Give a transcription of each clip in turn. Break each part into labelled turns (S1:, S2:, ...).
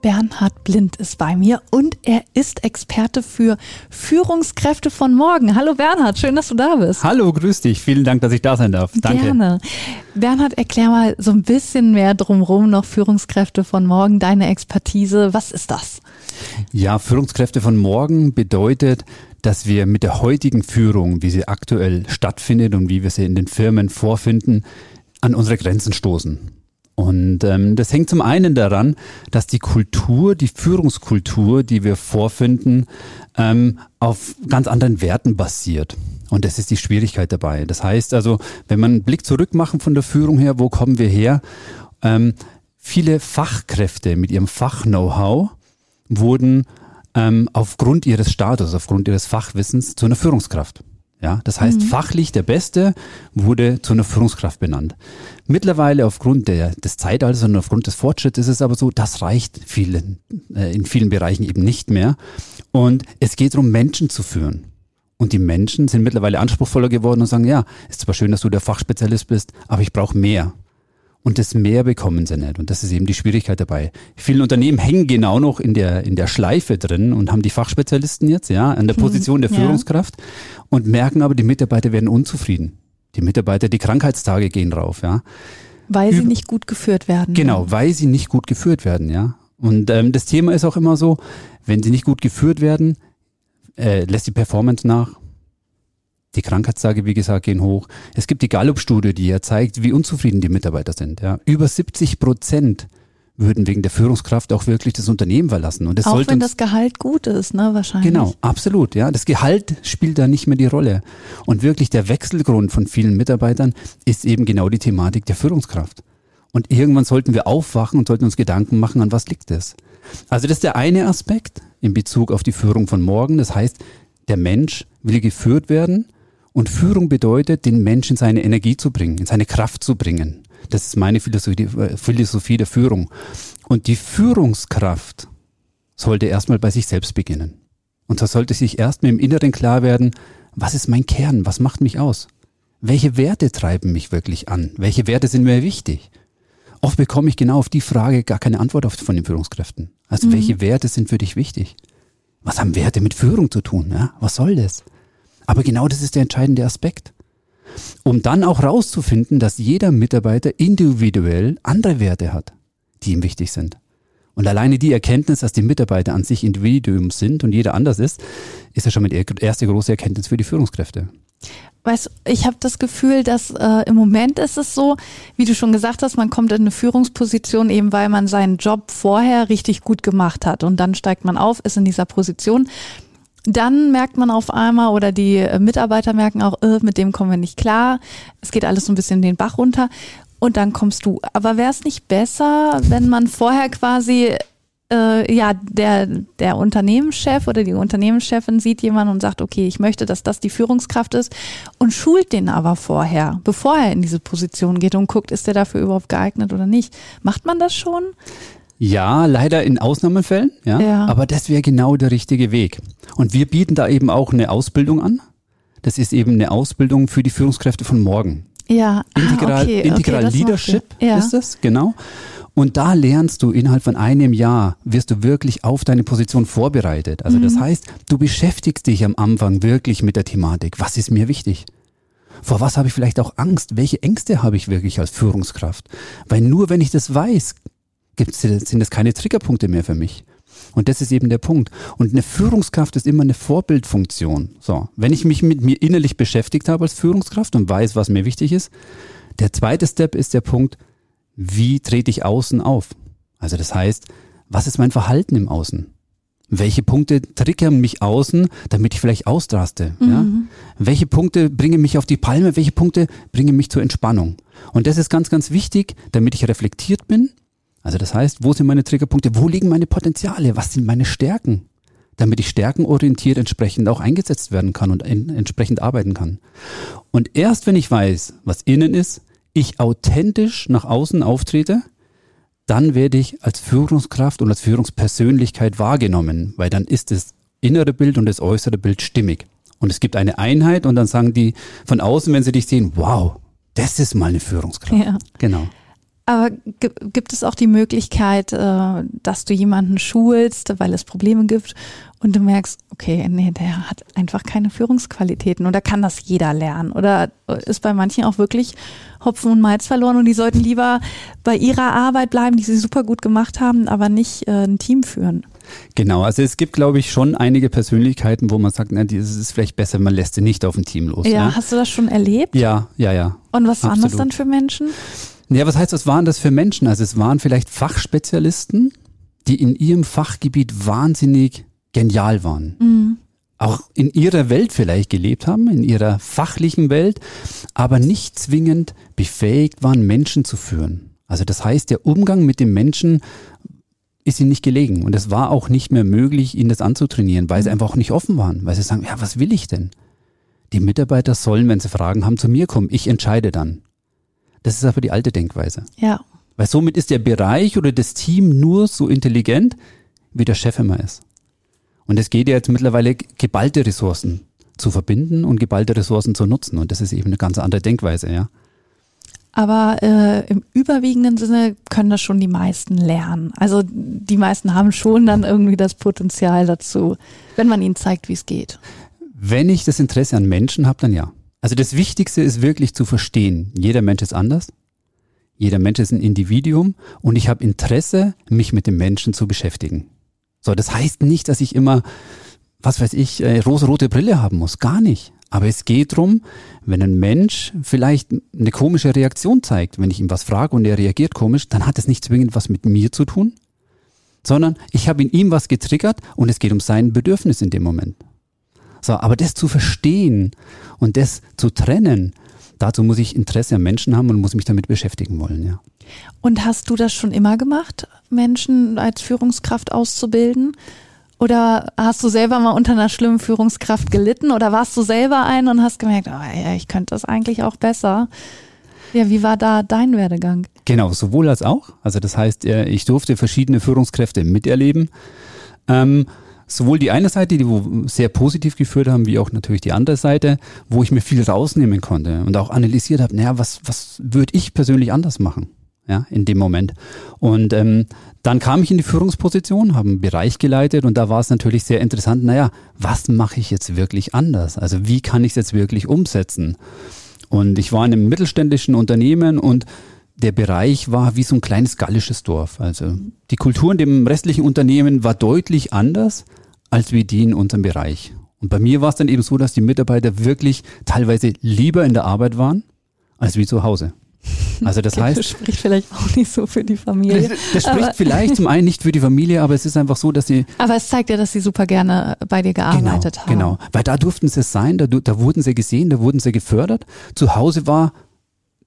S1: Bernhard Blind ist bei mir und er ist Experte für Führungskräfte von morgen. Hallo Bernhard, schön, dass du da bist.
S2: Hallo, grüß dich. Vielen Dank, dass ich da sein darf. Danke.
S1: Gerne. Bernhard, erklär mal so ein bisschen mehr drumherum noch Führungskräfte von morgen, deine Expertise. Was ist das?
S2: Ja, Führungskräfte von morgen bedeutet, dass wir mit der heutigen Führung, wie sie aktuell stattfindet und wie wir sie in den Firmen vorfinden, an unsere Grenzen stoßen. Und ähm, das hängt zum einen daran, dass die Kultur, die Führungskultur, die wir vorfinden, ähm, auf ganz anderen Werten basiert. Und das ist die Schwierigkeit dabei. Das heißt also, wenn man einen Blick zurück machen von der Führung her, wo kommen wir her? Ähm, viele Fachkräfte mit ihrem Fach-Know-how wurden ähm, aufgrund ihres Status, aufgrund ihres Fachwissens zu einer Führungskraft. Ja, das heißt, mhm. fachlich der Beste wurde zu einer Führungskraft benannt. Mittlerweile aufgrund der, des Zeitalters und aufgrund des Fortschritts ist es aber so, das reicht vielen, äh, in vielen Bereichen eben nicht mehr. Und es geht darum, Menschen zu führen. Und die Menschen sind mittlerweile anspruchsvoller geworden und sagen, ja, ist zwar schön, dass du der Fachspezialist bist, aber ich brauche mehr. Und das mehr bekommen sie nicht. Und das ist eben die Schwierigkeit dabei. Viele Unternehmen hängen genau noch in der, in der Schleife drin und haben die Fachspezialisten jetzt, ja, an der hm, Position der Führungskraft ja. und merken aber, die Mitarbeiter werden unzufrieden. Die Mitarbeiter, die Krankheitstage gehen rauf, ja.
S1: Weil sie nicht gut geführt werden.
S2: Genau, weil sie nicht gut geführt werden, ja. Und ähm, das Thema ist auch immer so, wenn sie nicht gut geführt werden, äh, lässt die Performance nach, die Krankheitstage, wie gesagt, gehen hoch. Es gibt die Gallup-Studie, die ja zeigt, wie unzufrieden die Mitarbeiter sind. Ja. Über 70 Prozent würden wegen der Führungskraft auch wirklich das Unternehmen verlassen. Und das
S1: auch
S2: sollte
S1: wenn das Gehalt gut ist, ne, wahrscheinlich.
S2: Genau, absolut. Ja, das Gehalt spielt da nicht mehr die Rolle. Und wirklich der Wechselgrund von vielen Mitarbeitern ist eben genau die Thematik der Führungskraft. Und irgendwann sollten wir aufwachen und sollten uns Gedanken machen, an was liegt es. Also das ist der eine Aspekt in Bezug auf die Führung von morgen. Das heißt, der Mensch will geführt werden und Führung bedeutet, den Menschen in seine Energie zu bringen, in seine Kraft zu bringen. Das ist meine Philosophie, äh, Philosophie der Führung. Und die Führungskraft sollte erstmal bei sich selbst beginnen. Und da sollte sich erstmal im Inneren klar werden, was ist mein Kern? Was macht mich aus? Welche Werte treiben mich wirklich an? Welche Werte sind mir wichtig? Oft bekomme ich genau auf die Frage gar keine Antwort von den Führungskräften. Also mhm. welche Werte sind für dich wichtig? Was haben Werte mit Führung zu tun? Ja? Was soll das? Aber genau das ist der entscheidende Aspekt. Um dann auch rauszufinden, dass jeder Mitarbeiter individuell andere Werte hat, die ihm wichtig sind. Und alleine die Erkenntnis, dass die Mitarbeiter an sich Individuum sind und jeder anders ist, ist ja schon mal die erste große Erkenntnis für die Führungskräfte.
S1: Weißt, ich habe das Gefühl, dass äh, im Moment ist es so, wie du schon gesagt hast, man kommt in eine Führungsposition eben, weil man seinen Job vorher richtig gut gemacht hat und dann steigt man auf, ist in dieser Position dann merkt man auf einmal oder die äh, Mitarbeiter merken auch, äh, mit dem kommen wir nicht klar. Es geht alles so ein bisschen den Bach runter und dann kommst du. Aber wäre es nicht besser, wenn man vorher quasi äh, ja der der Unternehmenschef oder die Unternehmenschefin sieht jemanden und sagt, okay, ich möchte, dass das die Führungskraft ist und schult den aber vorher, bevor er in diese Position geht und guckt, ist der dafür überhaupt geeignet oder nicht. Macht man das schon?
S2: Ja, leider in Ausnahmefällen, ja. ja. Aber das wäre genau der richtige Weg. Und wir bieten da eben auch eine Ausbildung an. Das ist eben eine Ausbildung für die Führungskräfte von morgen.
S1: Ja,
S2: ah, Integral, ah, okay, Integral okay, Leadership ja. ist das, genau. Und da lernst du innerhalb von einem Jahr, wirst du wirklich auf deine Position vorbereitet. Also mhm. das heißt, du beschäftigst dich am Anfang wirklich mit der Thematik. Was ist mir wichtig? Vor was habe ich vielleicht auch Angst? Welche Ängste habe ich wirklich als Führungskraft? Weil nur wenn ich das weiß, gibt's, sind das keine Triggerpunkte mehr für mich. Und das ist eben der Punkt. Und eine Führungskraft ist immer eine Vorbildfunktion. So, wenn ich mich mit mir innerlich beschäftigt habe als Führungskraft und weiß, was mir wichtig ist, der zweite Step ist der Punkt, wie trete ich außen auf? Also das heißt, was ist mein Verhalten im Außen? Welche Punkte triggern mich außen, damit ich vielleicht ausraste? Mhm. Ja? Welche Punkte bringen mich auf die Palme? Welche Punkte bringen mich zur Entspannung? Und das ist ganz, ganz wichtig, damit ich reflektiert bin also das heißt, wo sind meine Triggerpunkte? Wo liegen meine Potenziale? Was sind meine Stärken? damit ich stärkenorientiert entsprechend auch eingesetzt werden kann und in, entsprechend arbeiten kann. Und erst wenn ich weiß, was innen ist, ich authentisch nach außen auftrete, dann werde ich als Führungskraft und als Führungspersönlichkeit wahrgenommen, weil dann ist das innere Bild und das äußere Bild stimmig. Und es gibt eine Einheit und dann sagen die von außen, wenn sie dich sehen, wow, das ist mal eine Führungskraft. Ja. Genau.
S1: Aber gibt es auch die Möglichkeit, äh, dass du jemanden schulst, weil es Probleme gibt und du merkst, okay, nee, der hat einfach keine Führungsqualitäten oder kann das jeder lernen? Oder ist bei manchen auch wirklich Hopfen und Malz verloren und die sollten lieber bei ihrer Arbeit bleiben, die sie super gut gemacht haben, aber nicht äh, ein Team führen?
S2: Genau, also es gibt, glaube ich, schon einige Persönlichkeiten, wo man sagt, na, das ist vielleicht besser, man lässt sie nicht auf ein Team los.
S1: Ja, ja, hast du das schon erlebt?
S2: Ja, ja, ja.
S1: Und was waren das dann für Menschen?
S2: Ja, was heißt, was waren das für Menschen? Also es waren vielleicht Fachspezialisten, die in ihrem Fachgebiet wahnsinnig genial waren. Mhm. Auch in ihrer Welt vielleicht gelebt haben, in ihrer fachlichen Welt, aber nicht zwingend befähigt waren, Menschen zu führen. Also das heißt, der Umgang mit dem Menschen ist ihnen nicht gelegen. Und es war auch nicht mehr möglich, ihnen das anzutrainieren, weil sie mhm. einfach auch nicht offen waren, weil sie sagen, ja, was will ich denn? Die Mitarbeiter sollen, wenn sie Fragen haben, zu mir kommen. Ich entscheide dann. Das ist aber die alte Denkweise.
S1: Ja.
S2: Weil somit ist der Bereich oder das Team nur so intelligent, wie der Chef immer ist. Und es geht ja jetzt mittlerweile, geballte Ressourcen zu verbinden und geballte Ressourcen zu nutzen. Und das ist eben eine ganz andere Denkweise, ja.
S1: Aber äh, im überwiegenden Sinne können das schon die meisten lernen. Also die meisten haben schon dann irgendwie das Potenzial dazu, wenn man ihnen zeigt, wie es geht.
S2: Wenn ich das Interesse an Menschen habe, dann ja. Also das Wichtigste ist wirklich zu verstehen, jeder Mensch ist anders. Jeder Mensch ist ein Individuum und ich habe Interesse, mich mit dem Menschen zu beschäftigen. So, das heißt nicht, dass ich immer, was weiß ich, äh, rosa-rote Brille haben muss. Gar nicht. Aber es geht drum, wenn ein Mensch vielleicht eine komische Reaktion zeigt, wenn ich ihm was frage und er reagiert komisch, dann hat das nicht zwingend was mit mir zu tun, sondern ich habe in ihm was getriggert und es geht um sein Bedürfnis in dem Moment. So, aber das zu verstehen und das zu trennen, dazu muss ich Interesse am Menschen haben und muss mich damit beschäftigen wollen, ja.
S1: Und hast du das schon immer gemacht, Menschen als Führungskraft auszubilden? Oder hast du selber mal unter einer schlimmen Führungskraft gelitten oder warst du selber ein und hast gemerkt, oh ja, ich könnte das eigentlich auch besser? Ja, wie war da dein Werdegang?
S2: Genau, sowohl als auch. Also das heißt, äh, ich durfte verschiedene Führungskräfte miterleben. Ähm, sowohl die eine Seite, die wo sehr positiv geführt haben, wie auch natürlich die andere Seite, wo ich mir viel rausnehmen konnte und auch analysiert habe, naja, was, was würde ich persönlich anders machen? ja, in dem Moment. Und ähm, dann kam ich in die Führungsposition, habe einen Bereich geleitet und da war es natürlich sehr interessant, naja, was mache ich jetzt wirklich anders? Also wie kann ich es jetzt wirklich umsetzen? Und ich war in einem mittelständischen Unternehmen und der Bereich war wie so ein kleines gallisches Dorf. Also die Kultur in dem restlichen Unternehmen war deutlich anders als wie die in unserem Bereich. Und bei mir war es dann eben so, dass die Mitarbeiter wirklich teilweise lieber in der Arbeit waren als wie zu Hause. Also das heißt. Das
S1: spricht vielleicht auch nicht so für die Familie.
S2: Das, spricht aber, vielleicht zum einen nicht für die Familie, aber es ist einfach so, dass sie.
S1: Aber es zeigt ja, dass sie super gerne bei dir gearbeitet
S2: genau,
S1: haben.
S2: Genau, weil da durften sie es sein, da, da wurden sie gesehen, da wurden sie gefördert. Zu Hause war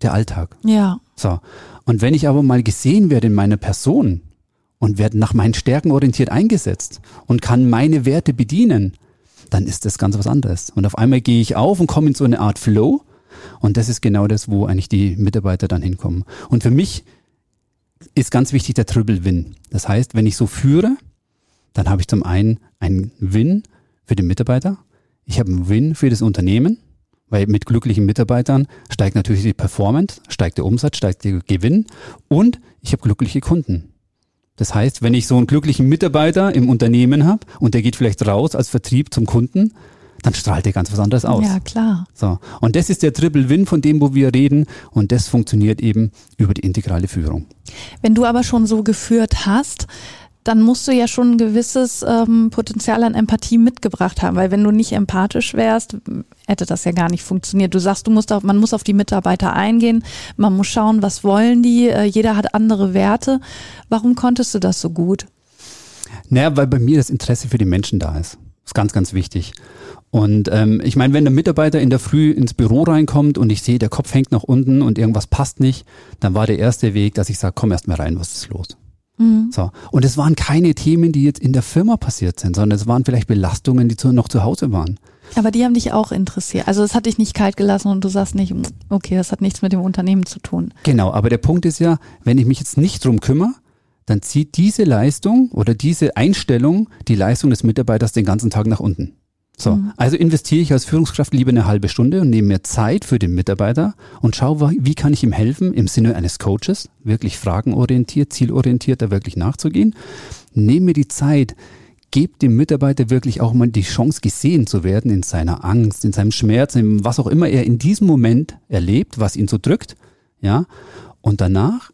S2: der Alltag.
S1: Ja.
S2: So. Und wenn ich aber mal gesehen werde in meiner Person und werde nach meinen Stärken orientiert eingesetzt und kann meine Werte bedienen, dann ist das ganz was anderes. Und auf einmal gehe ich auf und komme in so eine Art Flow und das ist genau das, wo eigentlich die Mitarbeiter dann hinkommen. Und für mich ist ganz wichtig der Triple Win. Das heißt, wenn ich so führe, dann habe ich zum einen einen Win für den Mitarbeiter, ich habe einen Win für das Unternehmen, weil mit glücklichen Mitarbeitern steigt natürlich die Performance, steigt der Umsatz, steigt der Gewinn und ich habe glückliche Kunden. Das heißt, wenn ich so einen glücklichen Mitarbeiter im Unternehmen habe und der geht vielleicht raus als Vertrieb zum Kunden, dann strahlt er ganz was anderes aus.
S1: Ja, klar.
S2: So. Und das ist der Triple Win, von dem, wo wir reden. Und das funktioniert eben über die integrale Führung.
S1: Wenn du aber schon so geführt hast, dann musst du ja schon ein gewisses ähm, Potenzial an Empathie mitgebracht haben, weil wenn du nicht empathisch wärst, hätte das ja gar nicht funktioniert. Du sagst, du musst auf, man muss auf die Mitarbeiter eingehen, man muss schauen, was wollen die, äh, jeder hat andere Werte. Warum konntest du das so gut?
S2: Naja, weil bei mir das Interesse für die Menschen da ist. Das ist ganz, ganz wichtig. Und ähm, ich meine, wenn der Mitarbeiter in der Früh ins Büro reinkommt und ich sehe, der Kopf hängt nach unten und irgendwas passt nicht, dann war der erste Weg, dass ich sage, komm erst mal rein, was ist los? So. Und es waren keine Themen, die jetzt in der Firma passiert sind, sondern es waren vielleicht Belastungen, die zu, noch zu Hause waren.
S1: Aber die haben dich auch interessiert. Also es hat dich nicht kalt gelassen und du sagst nicht, okay, das hat nichts mit dem Unternehmen zu tun.
S2: Genau, aber der Punkt ist ja, wenn ich mich jetzt nicht drum kümmere, dann zieht diese Leistung oder diese Einstellung die Leistung des Mitarbeiters den ganzen Tag nach unten. So, mhm. also investiere ich als Führungskraft lieber eine halbe Stunde und nehme mir Zeit für den Mitarbeiter und schaue, wie kann ich ihm helfen, im Sinne eines Coaches, wirklich fragenorientiert, zielorientiert da wirklich nachzugehen. Nehme mir die Zeit, gebe dem Mitarbeiter wirklich auch mal die Chance, gesehen zu werden in seiner Angst, in seinem Schmerz, in was auch immer er in diesem Moment erlebt, was ihn so drückt, ja. Und danach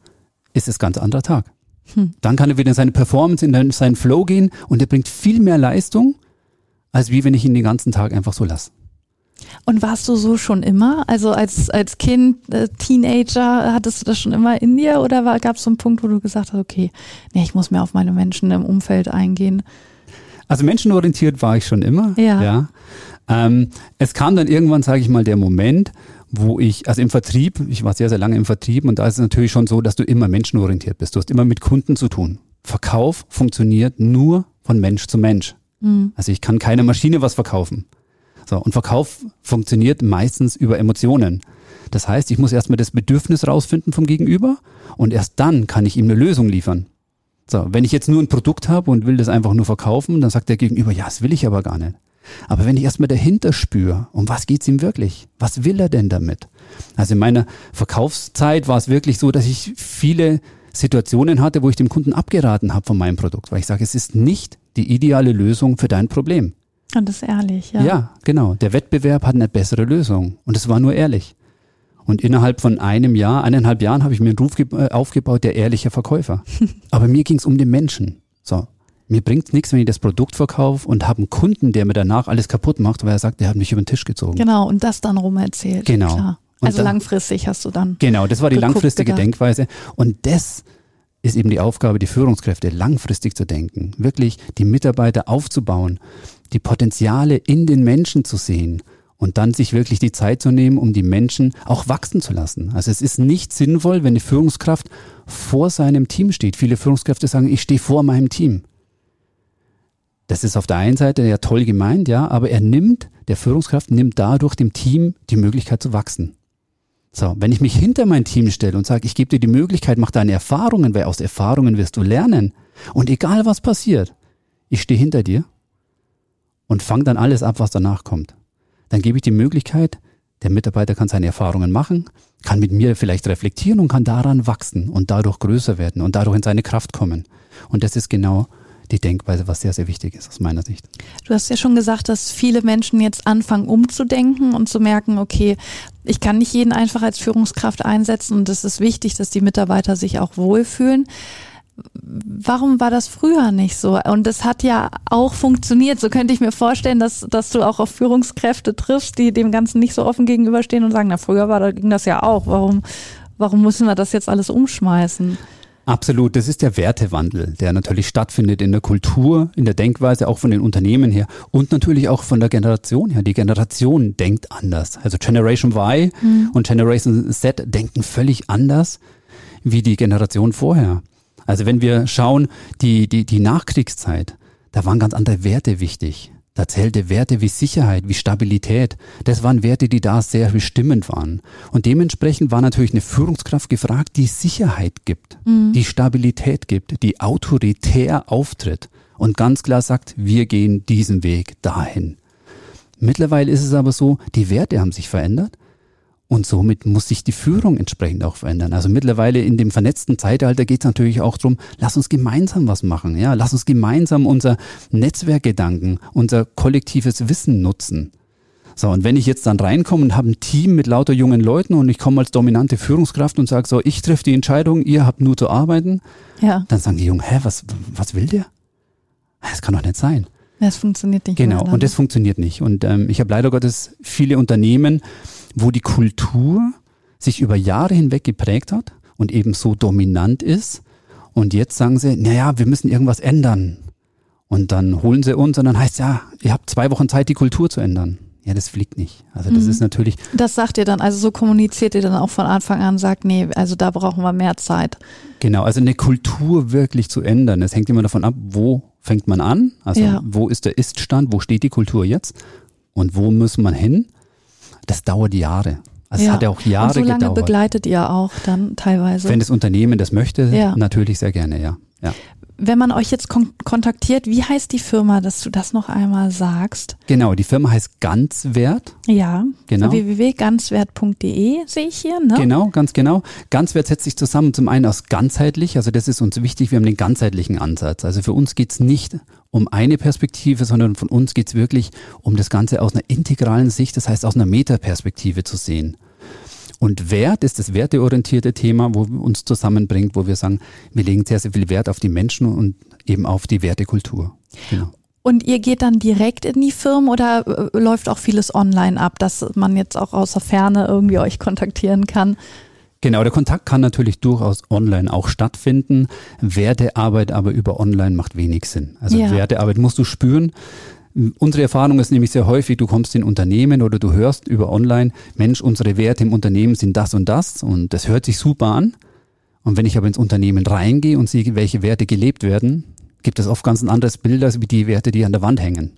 S2: ist es ganz anderer Tag. Hm. Dann kann er wieder in seine Performance, in seinen Flow gehen und er bringt viel mehr Leistung, als wie wenn ich ihn den ganzen Tag einfach so lasse.
S1: Und warst du so schon immer? Also als, als Kind, äh, Teenager, hattest du das schon immer in dir oder gab es so einen Punkt, wo du gesagt hast, okay, nee, ich muss mehr auf meine Menschen im Umfeld eingehen?
S2: Also menschenorientiert war ich schon immer.
S1: Ja.
S2: ja. Ähm, es kam dann irgendwann, sage ich mal, der Moment, wo ich, also im Vertrieb, ich war sehr, sehr lange im Vertrieb und da ist es natürlich schon so, dass du immer menschenorientiert bist. Du hast immer mit Kunden zu tun. Verkauf funktioniert nur von Mensch zu Mensch. Mhm. Also ich kann keine Maschine was verkaufen. So, und Verkauf funktioniert meistens über Emotionen. Das heißt, ich muss erstmal das Bedürfnis rausfinden vom Gegenüber und erst dann kann ich ihm eine Lösung liefern. So, wenn ich jetzt nur ein Produkt habe und will das einfach nur verkaufen, dann sagt der Gegenüber, ja, das will ich aber gar nicht. Aber wenn ich erstmal dahinter spüre, um was geht's ihm wirklich? Was will er denn damit? Also in meiner Verkaufszeit war es wirklich so, dass ich viele Situationen hatte, wo ich dem Kunden abgeraten habe von meinem Produkt, weil ich sage, es ist nicht die ideale Lösung für dein Problem.
S1: Und das ist ehrlich, ja.
S2: Ja, genau. Der Wettbewerb hat eine bessere Lösung. Und es war nur ehrlich. Und innerhalb von einem Jahr, eineinhalb Jahren habe ich mir einen Ruf äh, aufgebaut, der ehrliche Verkäufer. Aber mir ging es um den Menschen. So. Mir bringt nichts, wenn ich das Produkt verkaufe und habe einen Kunden, der mir danach alles kaputt macht, weil er sagt, der hat mich über den Tisch gezogen.
S1: Genau, und das dann rum erzählt.
S2: Genau. Klar.
S1: Also dann, langfristig hast du dann.
S2: Genau, das war die geguckt, langfristige gedacht. Denkweise. Und das ist eben die Aufgabe, die Führungskräfte langfristig zu denken, wirklich die Mitarbeiter aufzubauen, die Potenziale in den Menschen zu sehen und dann sich wirklich die Zeit zu nehmen, um die Menschen auch wachsen zu lassen. Also es ist nicht sinnvoll, wenn eine Führungskraft vor seinem Team steht. Viele Führungskräfte sagen, ich stehe vor meinem Team. Das ist auf der einen Seite ja toll gemeint, ja, aber er nimmt, der Führungskraft nimmt dadurch dem Team die Möglichkeit zu wachsen. So, wenn ich mich hinter mein Team stelle und sage, ich gebe dir die Möglichkeit, mach deine Erfahrungen, weil aus Erfahrungen wirst du lernen. Und egal was passiert, ich stehe hinter dir und fange dann alles ab, was danach kommt. Dann gebe ich die Möglichkeit, der Mitarbeiter kann seine Erfahrungen machen, kann mit mir vielleicht reflektieren und kann daran wachsen und dadurch größer werden und dadurch in seine Kraft kommen. Und das ist genau die Denkweise, was sehr, sehr wichtig ist aus meiner Sicht.
S1: Du hast ja schon gesagt, dass viele Menschen jetzt anfangen umzudenken und zu merken, okay, ich kann nicht jeden einfach als Führungskraft einsetzen und es ist wichtig, dass die Mitarbeiter sich auch wohlfühlen. Warum war das früher nicht so? Und es hat ja auch funktioniert. So könnte ich mir vorstellen, dass, dass du auch auf Führungskräfte triffst, die dem Ganzen nicht so offen gegenüberstehen und sagen, na, früher war, da ging das ja auch. Warum, warum müssen wir das jetzt alles umschmeißen?
S2: Absolut, das ist der Wertewandel, der natürlich stattfindet in der Kultur, in der Denkweise, auch von den Unternehmen her und natürlich auch von der Generation her. Die Generation denkt anders. Also Generation Y mhm. und Generation Z denken völlig anders wie die Generation vorher. Also wenn wir schauen, die, die, die Nachkriegszeit, da waren ganz andere Werte wichtig. Da zählte Werte wie Sicherheit, wie Stabilität. Das waren Werte, die da sehr bestimmend waren. Und dementsprechend war natürlich eine Führungskraft gefragt, die Sicherheit gibt, mhm. die Stabilität gibt, die autoritär auftritt und ganz klar sagt, wir gehen diesen Weg dahin. Mittlerweile ist es aber so, die Werte haben sich verändert und somit muss sich die Führung entsprechend auch verändern. Also mittlerweile in dem vernetzten Zeitalter geht es natürlich auch darum, lass uns gemeinsam was machen. Ja, lass uns gemeinsam unser Netzwerkgedanken, unser kollektives Wissen nutzen. So, und wenn ich jetzt dann reinkomme und habe ein Team mit lauter jungen Leuten und ich komme als dominante Führungskraft und sage so, ich treffe die Entscheidung, ihr habt nur zu arbeiten,
S1: ja.
S2: dann sagen die Jungen, hä, was, was will der? Das kann doch nicht sein.
S1: Das funktioniert nicht.
S2: Genau, und das funktioniert nicht. Und ähm, ich habe leider Gottes viele Unternehmen, wo die Kultur sich über Jahre hinweg geprägt hat und eben so dominant ist. Und jetzt sagen sie, naja, wir müssen irgendwas ändern. Und dann holen sie uns und dann heißt ja, ihr habt zwei Wochen Zeit, die Kultur zu ändern. Ja, das fliegt nicht. Also das
S1: Mhm.
S2: ist natürlich,
S1: Das sagt ihr dann, also so kommuniziert ihr dann auch von Anfang an, sagt, nee, also da brauchen wir mehr Zeit.
S2: genau, also eine Kultur wirklich zu ändern. Das hängt immer davon ab, wo fängt man an, also
S1: Ja.
S2: wo ist der Iststand, wo steht die Kultur jetzt und wo muss man hin. Das dauert Jahre. Also es hat ja auch Jahre
S1: Und so lange
S2: gedauert.
S1: begleitet ihr auch dann teilweise.
S2: Wenn das Unternehmen das möchte,
S1: Ja.
S2: natürlich sehr gerne, ja. Ja.
S1: Wenn man euch jetzt kon kontaktiert, wie heißt die Firma, dass du das noch einmal sagst?
S2: Genau, die Firma heißt Ganzwert.
S1: Ja,
S2: Genau.
S1: www.ganzwert.de sehe ich hier, ne?
S2: Genau, ganz genau. Ganzwert setzt sich zusammen zum einen aus ganzheitlich, also das ist uns wichtig, wir haben den ganzheitlichen Ansatz. Also für uns geht's nicht um eine Perspektive, sondern von uns geht's wirklich um das Ganze aus einer integralen Sicht, das heißt aus einer Metaperspektive zu sehen. Und Wert ist das werteorientierte Thema, wo uns zusammenbringt, wo wir sagen, wir legen sehr, sehr viel Wert auf die Menschen und eben auf die Wertekultur. Genau.
S1: Und ihr geht dann direkt in die Firmen oder äh, läuft auch vieles online ab, dass man jetzt auch aus der Ferne irgendwie euch kontaktieren kann?
S2: Genau, der Kontakt kann natürlich durchaus online auch stattfinden. Wertearbeit aber über online macht wenig Sinn. Also
S1: Ja.
S2: Wertearbeit musst du spüren. Unsere Erfahrung ist nämlich sehr häufig, du kommst in Unternehmen oder du hörst über online, Mensch, unsere Werte im Unternehmen sind das und das und das hört sich super an. Und wenn ich aber ins Unternehmen reingehe und sehe, welche Werte gelebt werden, gibt es oft ganz ein anderes Bild als wie die Werte, die an der Wand hängen.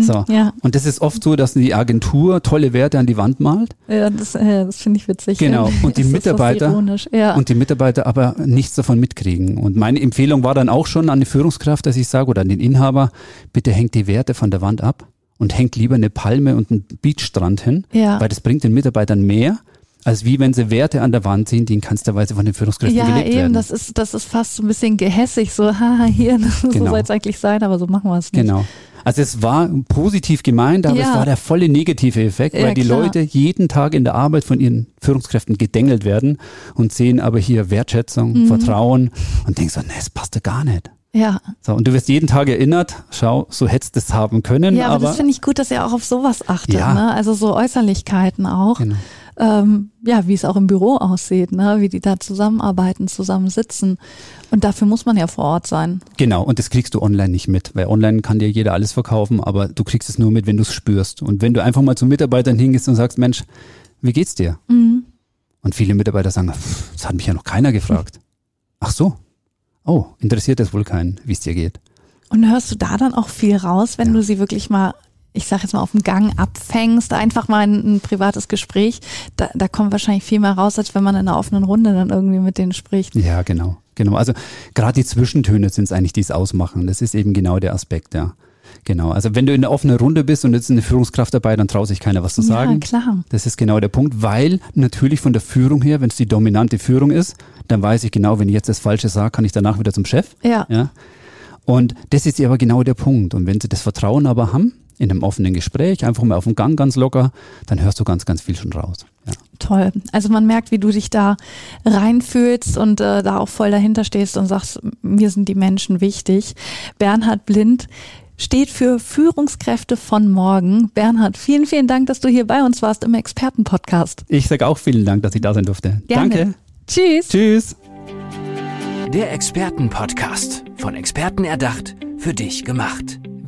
S2: So.
S1: Ja,
S2: Und das ist oft so, dass die Agentur tolle Werte an die Wand malt
S1: ja das, äh, das finde ich witzig.
S2: Genau. Und die Mitarbeiter-?
S1: Ja.
S2: und die Mitarbeiter aber nichts davon mitkriegen. Und meine Empfehlung war dann auch schon an die Führungskraft, dass ich sage, oder an den Inhaber, bitte hängt die Werte von der Wand ab und hängt lieber eine Palme und einen Beachstrand hin,
S1: Ja.
S2: weil das bringt den Mitarbeitern mehr, als wie wenn sie Werte an der Wand sehen, die in keinster Weise von den Führungskräften
S1: ja,
S2: gelebt
S1: eben,
S2: werden.
S1: das ist, das ist fast so ein bisschen gehässig, so, haha, hier, so
S2: Genau.
S1: soll es eigentlich sein, aber so machen wir es nicht.
S2: Genau. Also es war positiv gemeint, aber
S1: Ja.
S2: es war der volle negative Effekt,
S1: Ja,
S2: weil die
S1: klar.
S2: Leute jeden Tag in der Arbeit von ihren Führungskräften gedengelt werden und sehen aber hier Wertschätzung,
S1: Mhm.
S2: Vertrauen und denken so, ne, es passt ja gar nicht.
S1: Ja,
S2: So, und du wirst jeden Tag erinnert, schau, so hättest du es haben können,
S1: ja aber,
S2: aber,
S1: das finde ich gut, dass ihr auch auf sowas achtet,
S2: Ja.
S1: ne? also so Äußerlichkeiten auch.
S2: genau.
S1: Ähm, ja, wie es auch im Büro aussieht, ne? wie die da zusammenarbeiten, zusammensitzen. Und dafür muss man ja vor Ort sein.
S2: genau, und das kriegst du online nicht mit, weil online kann dir jeder alles verkaufen, aber du kriegst es nur mit, wenn du es spürst. Und wenn du einfach mal zu Mitarbeitern hingehst und sagst, Mensch, wie geht's dir?
S1: Mhm.
S2: Und viele Mitarbeiter sagen, "Pff, das hat mich ja noch keiner gefragt. Ach so. Oh, interessiert das wohl keinen, wie es dir geht.
S1: Und hörst du da dann auch viel raus, wenn
S2: Ja.
S1: du sie wirklich mal, ich sag jetzt mal, auf dem Gang abfängst, einfach mal ein, ein privates Gespräch, da, da kommt wahrscheinlich viel mehr raus, als wenn man in einer offenen Runde dann irgendwie mit denen spricht.
S2: Ja, genau. Genau. Also gerade die Zwischentöne sind es eigentlich, die es ausmachen. Das ist eben genau der Aspekt, ja. Genau. Also wenn du in einer offenen Runde bist und jetzt eine Führungskraft dabei, dann traut sich keiner was zu sagen.
S1: Ja, klar.
S2: Das ist genau der Punkt, weil natürlich von der Führung her, wenn es die dominante Führung ist, dann weiß ich genau, wenn ich jetzt das Falsche sage, kann ich danach wieder zum Chef.
S1: Ja.
S2: Ja. Und das ist aber genau der Punkt. Und wenn sie das Vertrauen aber haben, in einem offenen Gespräch, einfach mal auf dem Gang ganz locker, dann hörst du ganz, ganz viel schon raus. Ja.
S1: Toll. Also man merkt, wie du dich da reinfühlst und äh, da auch voll dahinter stehst und sagst, mir sind die Menschen wichtig. Bernhard Blind steht für Führungskräfte von morgen. Bernhard, vielen, vielen Dank, dass du hier bei uns warst im Expertenpodcast.
S2: Ich sage auch vielen Dank, dass ich da sein durfte.
S1: Gerne.
S2: Danke.
S1: Tschüss.
S2: Tschüss.
S3: Der Expertenpodcast. Von Experten erdacht, für dich gemacht.